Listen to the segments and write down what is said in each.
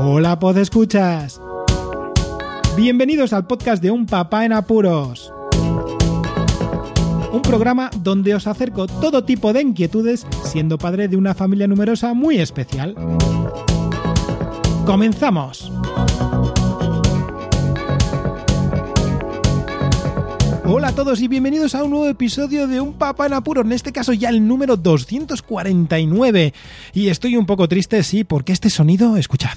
Hola, pod escuchas. Bienvenidos al podcast de Un Papá en Apuros. Un programa donde os acerco todo tipo de inquietudes siendo padre de una familia numerosa muy especial. ¡Comenzamos! Hola a todos y bienvenidos a un nuevo episodio de Un Papá en Apuro, en este caso ya el número 249. Y estoy un poco triste, sí, porque este sonido, escuchad.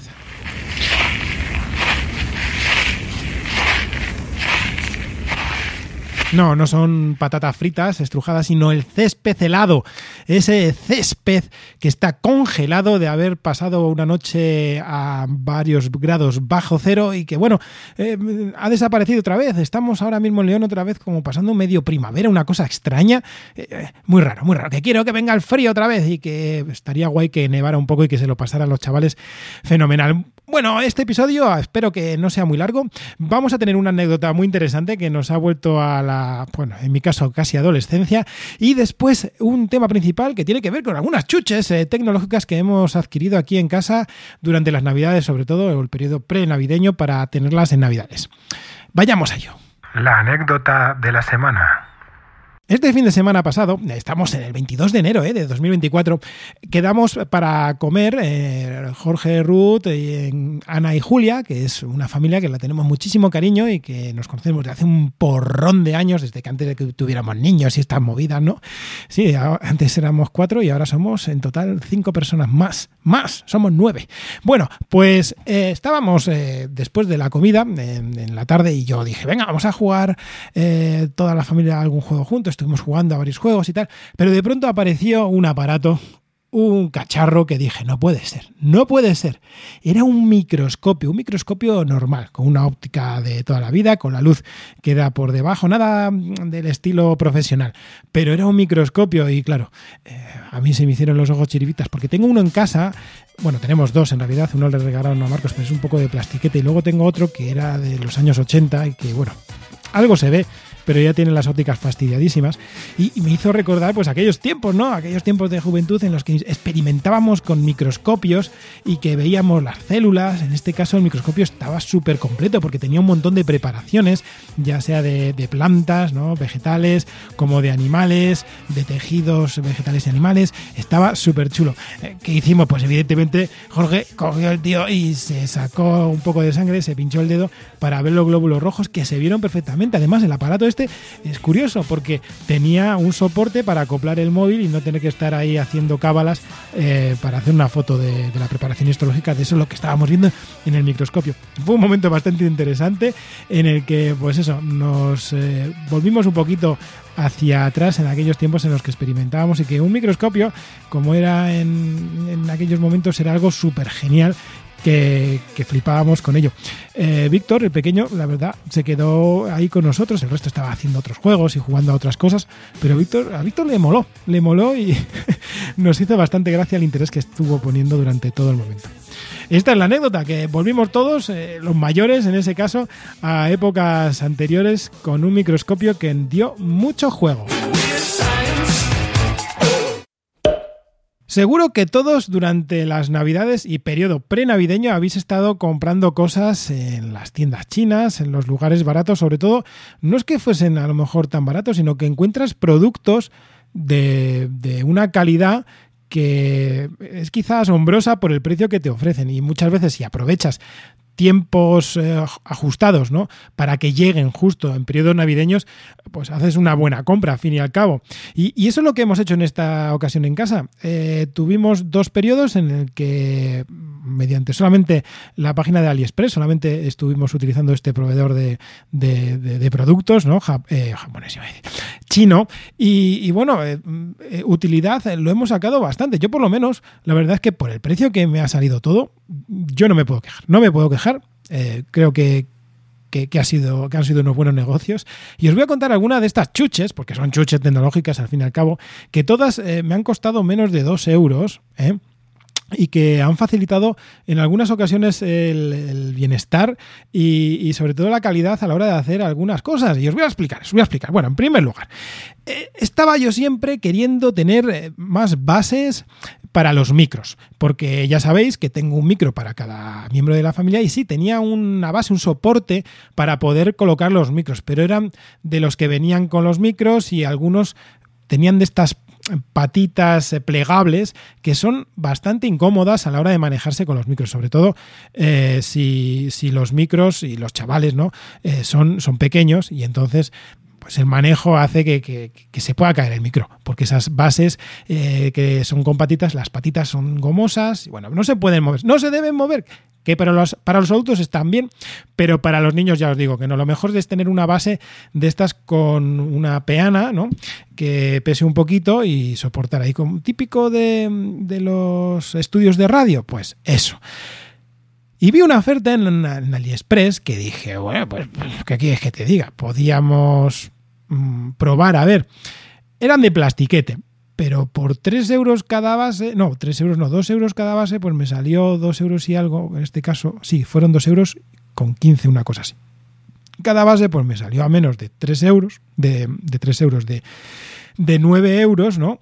No, no son patatas fritas estrujadas, sino el césped helado. Ese césped que está congelado de haber pasado una noche a varios grados bajo cero y que, bueno, eh, ha desaparecido otra vez. Estamos ahora mismo en León otra vez como pasando medio primavera, una cosa extraña. Eh, muy raro, muy raro. Que quiero que venga el frío otra vez y que estaría guay que nevara un poco y que se lo pasaran los chavales fenomenal. Bueno, este episodio espero que no sea muy largo. Vamos a tener una anécdota muy interesante que nos ha vuelto a la, bueno, en mi caso casi adolescencia. Y después un tema principal que tiene que ver con algunas chuches eh, tecnológicas que hemos adquirido aquí en casa durante las navidades, sobre todo el periodo pre-navideño para tenerlas en navidades. Vayamos a ello. La anécdota de la semana. Este fin de semana pasado, estamos en el 22 de enero eh, de 2024, quedamos para comer eh, Jorge Ruth, y Ana y Julia, que es una familia que la tenemos muchísimo cariño y que nos conocemos desde hace un porrón de años, desde que antes de que tuviéramos niños y estas movidas, ¿no? Sí, antes éramos cuatro y ahora somos en total cinco personas más, más, somos nueve. Bueno, pues eh, estábamos después de la comida en, en, la tarde y yo dije, venga, vamos a jugar toda la familia algún juego juntos estuvimos jugando a varios juegos y tal, pero de pronto apareció un aparato, un cacharro que dije, no puede ser, no puede ser. Era un microscopio, un microscopio normal, con una óptica de toda la vida, con la luz que da por debajo, nada del estilo profesional, pero era un microscopio y claro, eh, a mí se me hicieron los ojos chiribitas porque tengo uno en casa, bueno, tenemos dos en realidad, uno le regalaron a Marcos, pero es un poco de plastiquete y luego tengo otro que era de los años 80 y que bueno, algo se ve, pero ya tiene las ópticas fastidiadísimas. Y, me hizo recordar pues aquellos tiempos, ¿no? Aquellos tiempos de juventud en los que experimentábamos con microscopios y que veíamos las células. En este caso el microscopio estaba súper completo porque tenía un montón de preparaciones, ya sea de, plantas, ¿no? Vegetales, como de animales, de tejidos vegetales y animales. Estaba súper chulo. Eh, ¿Qué hicimos? Pues evidentemente Jorge cogió el tío y se sacó un poco de sangre, se pinchó el dedo para ver los glóbulos rojos que se vieron perfectamente. Además, el aparato este es curioso porque tenía un soporte para acoplar el móvil y no tener que estar ahí haciendo cábalas eh, para hacer una foto de, la preparación histológica. De eso es lo que estábamos viendo en el microscopio. Fue un momento bastante interesante en el que, pues eso, nos eh, volvimos un poquito hacia atrás en aquellos tiempos en los que experimentábamos y que un microscopio, como era en, en aquellos momentos, era algo súper genial que, flipábamos con ello. Eh, Víctor, el pequeño, la verdad, se quedó ahí con nosotros, el resto estaba haciendo otros juegos y jugando a otras cosas, pero Víctor, a Víctor le moló, le moló y nos hizo bastante gracia el interés que estuvo poniendo durante todo el momento. Esta es la anécdota, que volvimos todos, eh, los mayores en ese caso, a épocas anteriores con un microscopio que dio mucho juego. Seguro que todos durante las navidades y periodo prenavideño habéis estado comprando cosas en las tiendas chinas, en los lugares baratos, sobre todo, no es que fuesen a lo mejor tan baratos, sino que encuentras productos de, de una calidad que es quizá asombrosa por el precio que te ofrecen y muchas veces si aprovechas tiempos eh, ajustados, ¿no? Para que lleguen justo en periodos navideños, pues haces una buena compra, al fin y al cabo. Y, eso es lo que hemos hecho en esta ocasión en casa. Eh, tuvimos dos periodos en el que, mediante solamente la página de AliExpress, solamente estuvimos utilizando este proveedor de, productos, ¿no? Eh, japonés, chino. Y, bueno, utilidad lo hemos sacado bastante. Yo por lo menos, la verdad es que por el precio que me ha salido todo, yo no me puedo quejar. No me puedo quejar eh, creo que, que, ha sido, que han sido unos buenos negocios. Y os voy a contar algunas de estas chuches, porque son chuches tecnológicas al fin y al cabo, que todas eh, me han costado menos de 2 euros. ¿eh? y que han facilitado en algunas ocasiones el, bienestar y, sobre todo la calidad a la hora de hacer algunas cosas. Y os voy a explicar, os voy a explicar. Bueno, en primer lugar, estaba yo siempre queriendo tener más bases para los micros, porque ya sabéis que tengo un micro para cada miembro de la familia y sí, tenía una base, un soporte para poder colocar los micros, pero eran de los que venían con los micros y algunos tenían de estas patitas plegables que son bastante incómodas a la hora de manejarse con los micros, sobre todo eh, si, los micros y los chavales no eh, son, son pequeños y entonces pues el manejo hace que, se pueda caer el micro, porque esas bases eh, que son con patitas, las patitas son gomosas, y bueno, no se pueden mover, no se deben mover, que para los, para los adultos están bien, pero para los niños ya os digo que no, lo mejor es tener una base de estas con una peana, ¿no? Que pese un poquito y soportar ahí, como típico de, de los estudios de radio, pues eso. Y vi una oferta en, AliExpress que dije, bueno, pues, ¿qué quieres que te diga? Podíamos mm, probar, a ver. Eran de plastiquete, pero por 3 euros cada base, no, 3 euros no, 2 euros cada base, pues me salió 2 euros y algo, en este caso, sí, fueron 2 euros con 15, una cosa así. Cada base, pues me salió a menos de 3 euros, de, de 3 euros, de, de 9 euros, ¿no?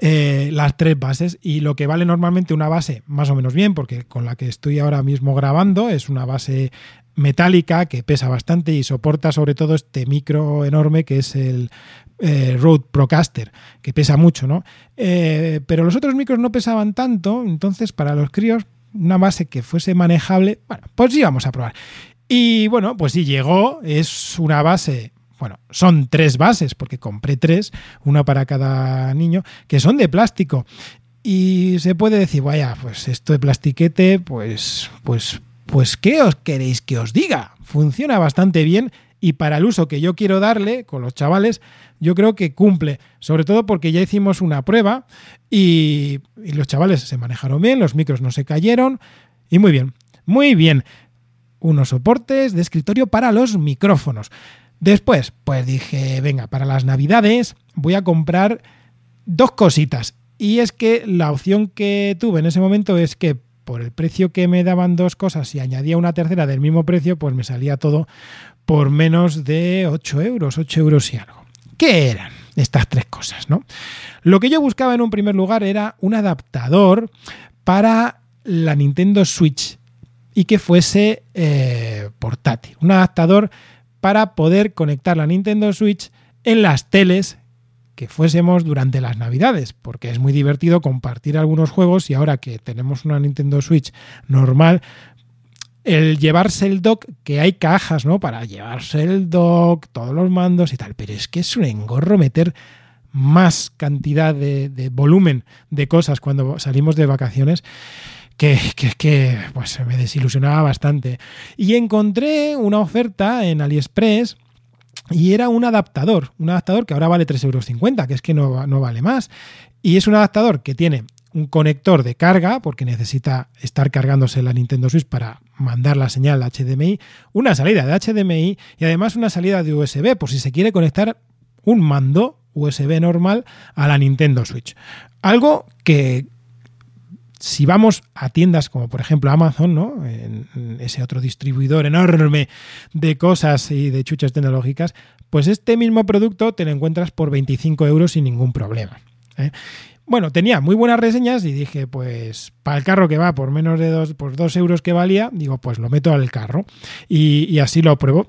Eh, las tres bases y lo que vale normalmente una base más o menos bien porque con la que estoy ahora mismo grabando es una base metálica que pesa bastante y soporta sobre todo este micro enorme que es el eh, Rode Procaster que pesa mucho no eh, pero los otros micros no pesaban tanto entonces para los críos una base que fuese manejable bueno pues íbamos a probar. Y bueno pues sí llegó es una base bueno, son tres bases, porque compré tres, una para cada niño, que son de plástico. Y se puede decir, vaya, pues esto de plastiquete, pues, pues, pues, ¿qué os queréis que os diga? Funciona bastante bien y para el uso que yo quiero darle con los chavales, yo creo que cumple, sobre todo porque ya hicimos una prueba y, y, los chavales se manejaron bien, los micros no se cayeron y muy bien, muy bien. Unos soportes de escritorio para los micrófonos. Después, pues dije, venga, para las navidades voy a comprar dos cositas. Y es que la opción que tuve en ese momento es que por el precio que me daban dos cosas y añadía una tercera del mismo precio, pues me salía todo por menos de 8 euros, 8 euros y algo. ¿Qué eran estas tres cosas? ¿no? Lo que yo buscaba en un primer lugar era un adaptador para la Nintendo Switch y que fuese eh, portátil. Un adaptador para poder conectar la Nintendo Switch en las teles que fuésemos durante las navidades, porque es muy divertido compartir algunos juegos y ahora que tenemos una Nintendo Switch normal, el llevarse el dock, que hay cajas, ¿no? Para llevarse el dock, todos los mandos y tal, pero es que es un engorro meter más cantidad de, de volumen de cosas cuando salimos de vacaciones que, que, pues, me desilusionaba bastante. Y encontré una oferta en AliExpress y era un adaptador, un adaptador que ahora vale 3,50 euros, que es que no, no vale más. Y es un adaptador que tiene un conector de carga, porque necesita estar cargándose la Nintendo Switch para mandar la señal HDMI, una salida de HDMI y además una salida de USB, por si se quiere conectar un mando USB normal a la Nintendo Switch. Algo que si vamos a tiendas como por ejemplo Amazon, ¿no? Ese otro distribuidor enorme de cosas y de chuchas tecnológicas, pues este mismo producto te lo encuentras por 25 euros sin ningún problema. ¿eh? Bueno, tenía muy buenas reseñas y dije, pues para el carro que va por menos de dos, por dos euros que valía, digo, pues lo meto al carro y, y así lo pruebo.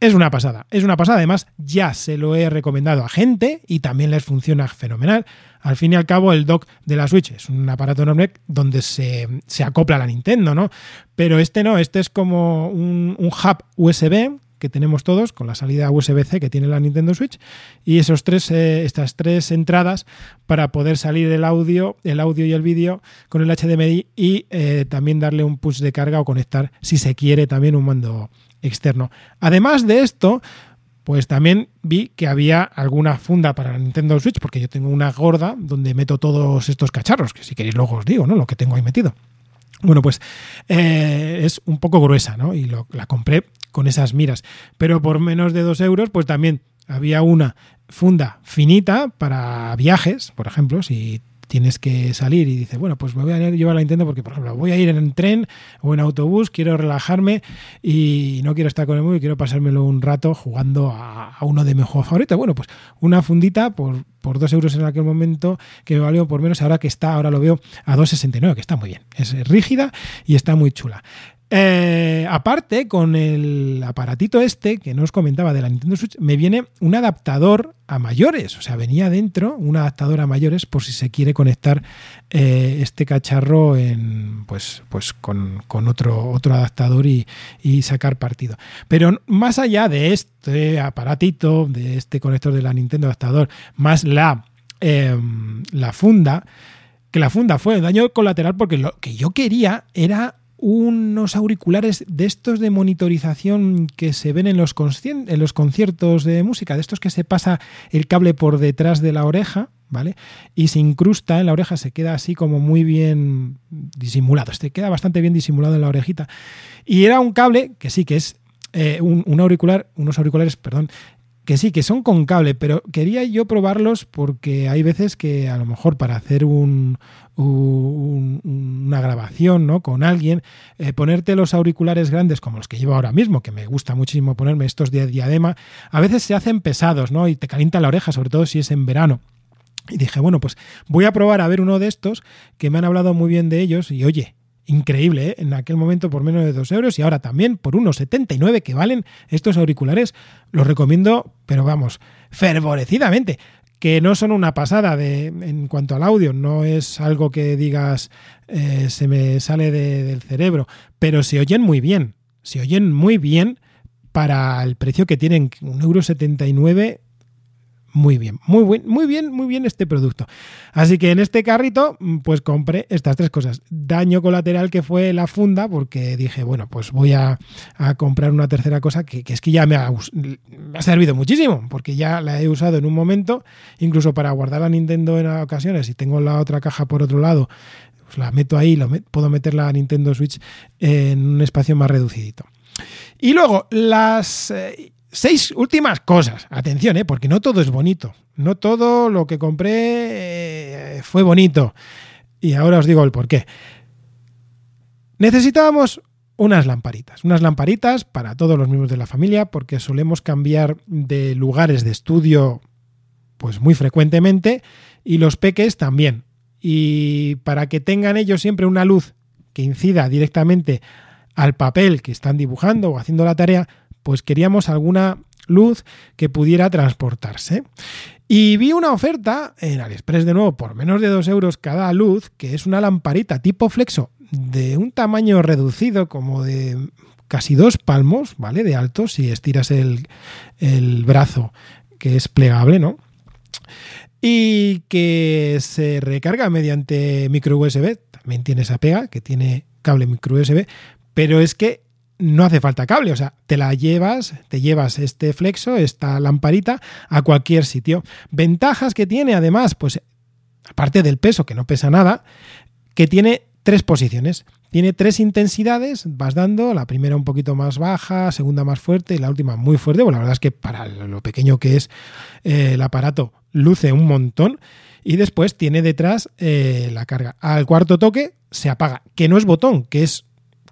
Es una pasada, es una pasada. Además, ya se lo he recomendado a gente y también les funciona fenomenal. Al fin y al cabo, el dock de la Switch es un aparato enorme donde se, acopla a la Nintendo, ¿no? Pero este no, este es como un, hub USB que tenemos todos con la salida USB-C que tiene la Nintendo Switch y esos tres, eh, estas tres entradas para poder salir el audio, el audio y el vídeo con el HDMI y eh, también darle un push de carga o conectar si se quiere también un mando externo. Además de esto, pues también vi que había alguna funda para la Nintendo Switch, porque yo tengo una gorda donde meto todos estos cacharros, que si queréis luego os digo, ¿no? Lo que tengo ahí metido. Bueno, pues eh, es un poco gruesa, ¿no? Y la compré con esas miras. Pero por menos de dos euros, pues también había una funda finita para viajes, por ejemplo, si tienes que salir y dices, bueno, pues me voy a llevar la Nintendo porque, por ejemplo, voy a ir en tren o en autobús, quiero relajarme y no quiero estar con el móvil, quiero pasármelo un rato jugando a, uno de mis juegos favoritos. Bueno, pues una fundita por, por 2 euros en aquel momento que me valió por menos ahora que está, ahora lo veo a 2,69, que está muy bien. Es rígida y está muy chula. Eh, aparte, con el aparatito este que no os comentaba de la Nintendo Switch, me viene un adaptador a mayores. O sea, venía dentro un adaptador a mayores por si se quiere conectar eh, este cacharro en, pues, pues con, otro, otro adaptador y, sacar partido. Pero más allá de este aparatito, de este conector de la Nintendo adaptador, más la, em, la funda, que la funda fue daño colateral porque lo que yo quería era unos auriculares de estos de monitorización que se ven en los, en los conciertos de música, de estos que se pasa el cable por detrás de la oreja, ¿vale? Y se incrusta en la oreja, se queda así como muy bien disimulado, este queda bastante bien disimulado en la orejita. Y era un cable que sí que es eh, un, auricular, unos auriculares, perdón, que sí, que son con cable, pero quería yo probarlos porque hay veces que a lo mejor para hacer un, una grabación ¿no? con alguien, eh, ponerte los auriculares grandes como los que llevo ahora mismo, que me gusta muchísimo ponerme estos de diadema, a veces se hacen pesados ¿no? y te calienta la oreja, sobre todo si es en verano. Y dije, bueno, pues voy a probar a ver uno de estos que me han hablado muy bien de ellos y oye, increíble, ¿eh? en aquel momento por menos de 2 euros y ahora también por unos 79 que valen estos auriculares. Los recomiendo, pero vamos, fervorecidamente. Que no son una pasada de, en cuanto al audio, no es algo que digas eh, se me sale del cerebro, pero se oyen muy bien, se oyen muy bien para el precio que tienen, 1,79€ muy bien, muy, buen, muy bien, muy bien este producto. Así que en este carrito, mm, pues compré estas tres cosas. Daño colateral que fue la funda, porque dije, bueno, pues voy a, comprar una tercera cosa que, es que ya me ha, me ha, servido muchísimo, porque ya la he usado en un momento, incluso para guardar la Nintendo en ocasiones, y tengo la otra caja por otro lado, pues la meto ahí, lo puedo meter la Nintendo Switch en un espacio más reducidito. Y luego, las eh, seis últimas cosas. Atención, ¿eh? porque no todo es bonito. No todo lo que compré eh, fue bonito. Y ahora os digo el por qué. Necesitábamos unas lamparitas. Unas lamparitas para todos los miembros de la familia, porque solemos cambiar de lugares de estudio pues muy frecuentemente y los peques también. Y para que tengan ellos siempre una luz que incida directamente al papel que están dibujando o haciendo la tarea, pues queríamos alguna luz que pudiera transportarse. Y vi una oferta en AliExpress de nuevo por menos de 2 euros cada luz, que es una lamparita tipo flexo de un tamaño reducido como de casi dos palmos, ¿vale? De alto, si estiras el, el brazo que es plegable, ¿no? Y que se recarga mediante micro USB, también tiene esa pega, que tiene cable micro USB, pero es que no hace falta cable, o sea, te la llevas, te llevas este flexo, esta lamparita a cualquier sitio. Ventajas que tiene además, pues aparte del peso, que no pesa nada, que tiene tres posiciones. Tiene tres intensidades, vas dando, la primera un poquito más baja, segunda más fuerte y la última muy fuerte. Bueno, la verdad es que para lo pequeño que es eh, el aparato, luce un montón. Y después tiene detrás eh, la carga. Al cuarto toque se apaga, que no es botón, que es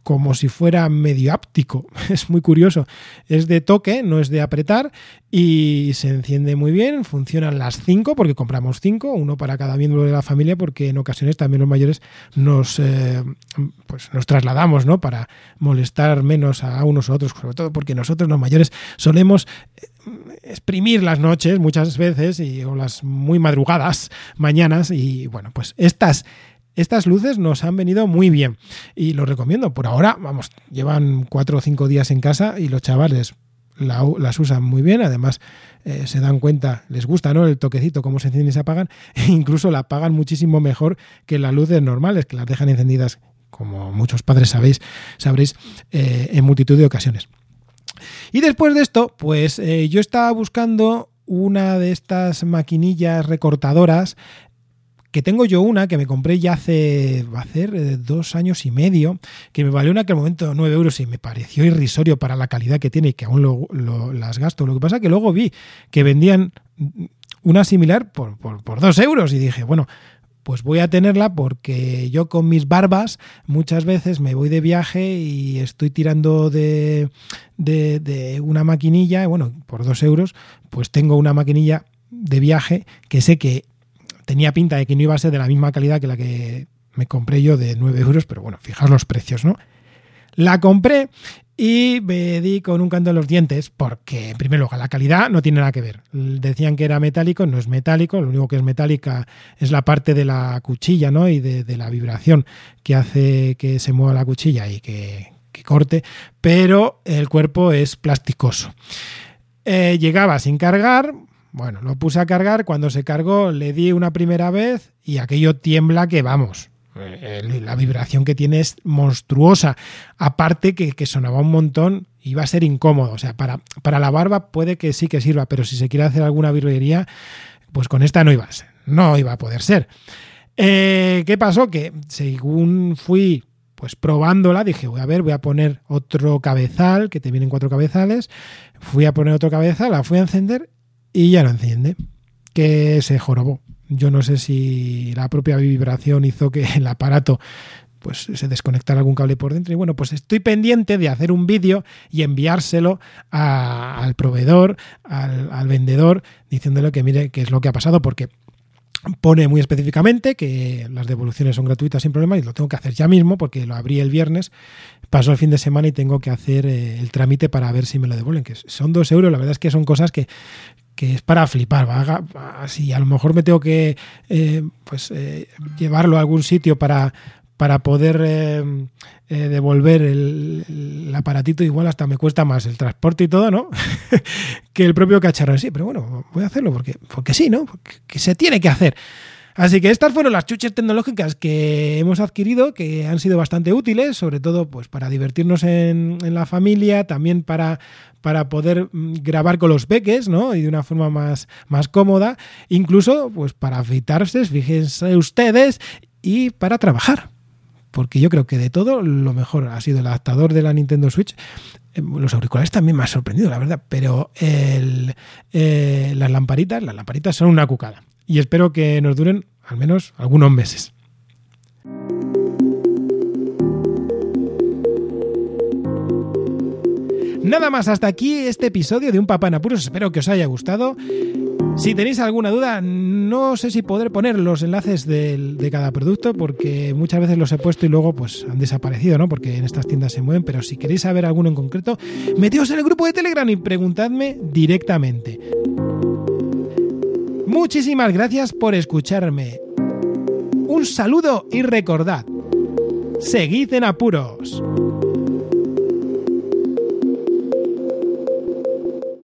como si fuera medio áptico. Es muy curioso. Es de toque, no es de apretar y se enciende muy bien. Funcionan las cinco porque compramos cinco, uno para cada miembro de la familia porque en ocasiones también los mayores nos, eh, pues nos trasladamos ¿no? para molestar menos a unos u otros, sobre todo porque nosotros los mayores solemos eh, exprimir las noches muchas veces y, o las muy madrugadas mañanas y bueno, pues estas estas luces nos han venido muy bien y lo recomiendo. Por ahora, vamos, llevan cuatro o cinco días en casa y los chavales las usan muy bien. Además, eh, se dan cuenta, les gusta ¿no? el toquecito, cómo se encienden y se apagan. E incluso la apagan muchísimo mejor que las luces normales, que las dejan encendidas, como muchos padres sabéis, sabréis, eh, en multitud de ocasiones. Y después de esto, pues eh, yo estaba buscando una de estas maquinillas recortadoras que tengo yo una que me compré ya hace, va a eh, dos años y medio, que me valió en aquel momento 9 euros y me pareció irrisorio para la calidad que tiene y que aún las gasto. Lo que pasa que luego vi que vendían una similar por, por, 2 euros y dije, bueno, pues voy a tenerla porque yo con mis barbas muchas veces me voy de viaje y estoy tirando de, de, una maquinilla, bueno, por dos euros, pues tengo una maquinilla de viaje que sé que tenía pinta de que no iba a ser de la misma calidad que la que me compré yo de 9 euros, pero bueno, fijaos los precios, ¿no? La compré y me di con un canto en los dientes porque, en primer lugar, la calidad no tiene nada que ver. Decían que era metálico, no es metálico, lo único que es metálica es la parte de la cuchilla ¿no? y de, la vibración que hace que se mueva la cuchilla y que, corte, pero el cuerpo es plasticoso. Eh, llegaba sin cargar, bueno, lo puse a cargar, cuando se cargó le di una primera vez y aquello tiembla que vamos, eh, la vibración que tiene es monstruosa. Aparte que, sonaba un montón, iba a ser incómodo. O sea, para, para la barba puede que sí que sirva, pero si se quiere hacer alguna virguería, pues con esta no iba a ser. No iba a poder ser. Eh, ¿Qué pasó? Que según fui pues probándola, dije, voy a ver, voy a poner otro cabezal, que te vienen cuatro cabezales. Fui a poner otro cabezal, la fui a encender y ya no enciende. Que se jorobó. Yo no sé si la propia vibración hizo que el aparato pues se desconectara algún cable por dentro. Y bueno, pues estoy pendiente de hacer un vídeo y enviárselo al proveedor, al, vendedor, diciéndole que mire qué es lo que ha pasado, porque pone muy específicamente que las devoluciones son gratuitas sin problema y lo tengo que hacer ya mismo porque lo abrí el viernes, pasó el fin de semana y tengo que hacer eh, el trámite para ver si me lo devuelven, que son dos euros, la verdad es que son cosas que, que es para flipar. así a lo mejor me tengo que eh, pues eh, llevarlo a algún sitio para, para poder eh, devolver el, aparatito, igual hasta me cuesta más el transporte y todo, ¿no? que el propio cacharro sí, pero bueno, voy a hacerlo porque, porque sí, ¿no? Porque se tiene que hacer. Así que estas fueron las chuches tecnológicas que hemos adquirido, que han sido bastante útiles, sobre todo pues para divertirnos en, la familia, también para, para poder mm, grabar con los peques, ¿no? Y de una forma más, más cómoda, incluso pues para afeitarse, fíjense ustedes, y para trabajar. Porque yo creo que de todo lo mejor ha sido el adaptador de la Nintendo Switch. Eh, los auriculares también me han sorprendido, la verdad, pero eh, las lamparitas, las lamparitas son una cucada y espero que nos duren al menos algunos meses. Nada más, hasta aquí este episodio de Un Papá en Apuros. Espero que os haya gustado. Si tenéis alguna duda, no sé si poder poner los enlaces de, cada producto, porque muchas veces los he puesto y luego pues han desaparecido, ¿no? Porque en estas tiendas se mueven, pero si queréis saber alguno en concreto, meteos en el grupo de Telegram y preguntadme directamente. Muchísimas gracias por escucharme. Un saludo y recordad, seguid en apuros.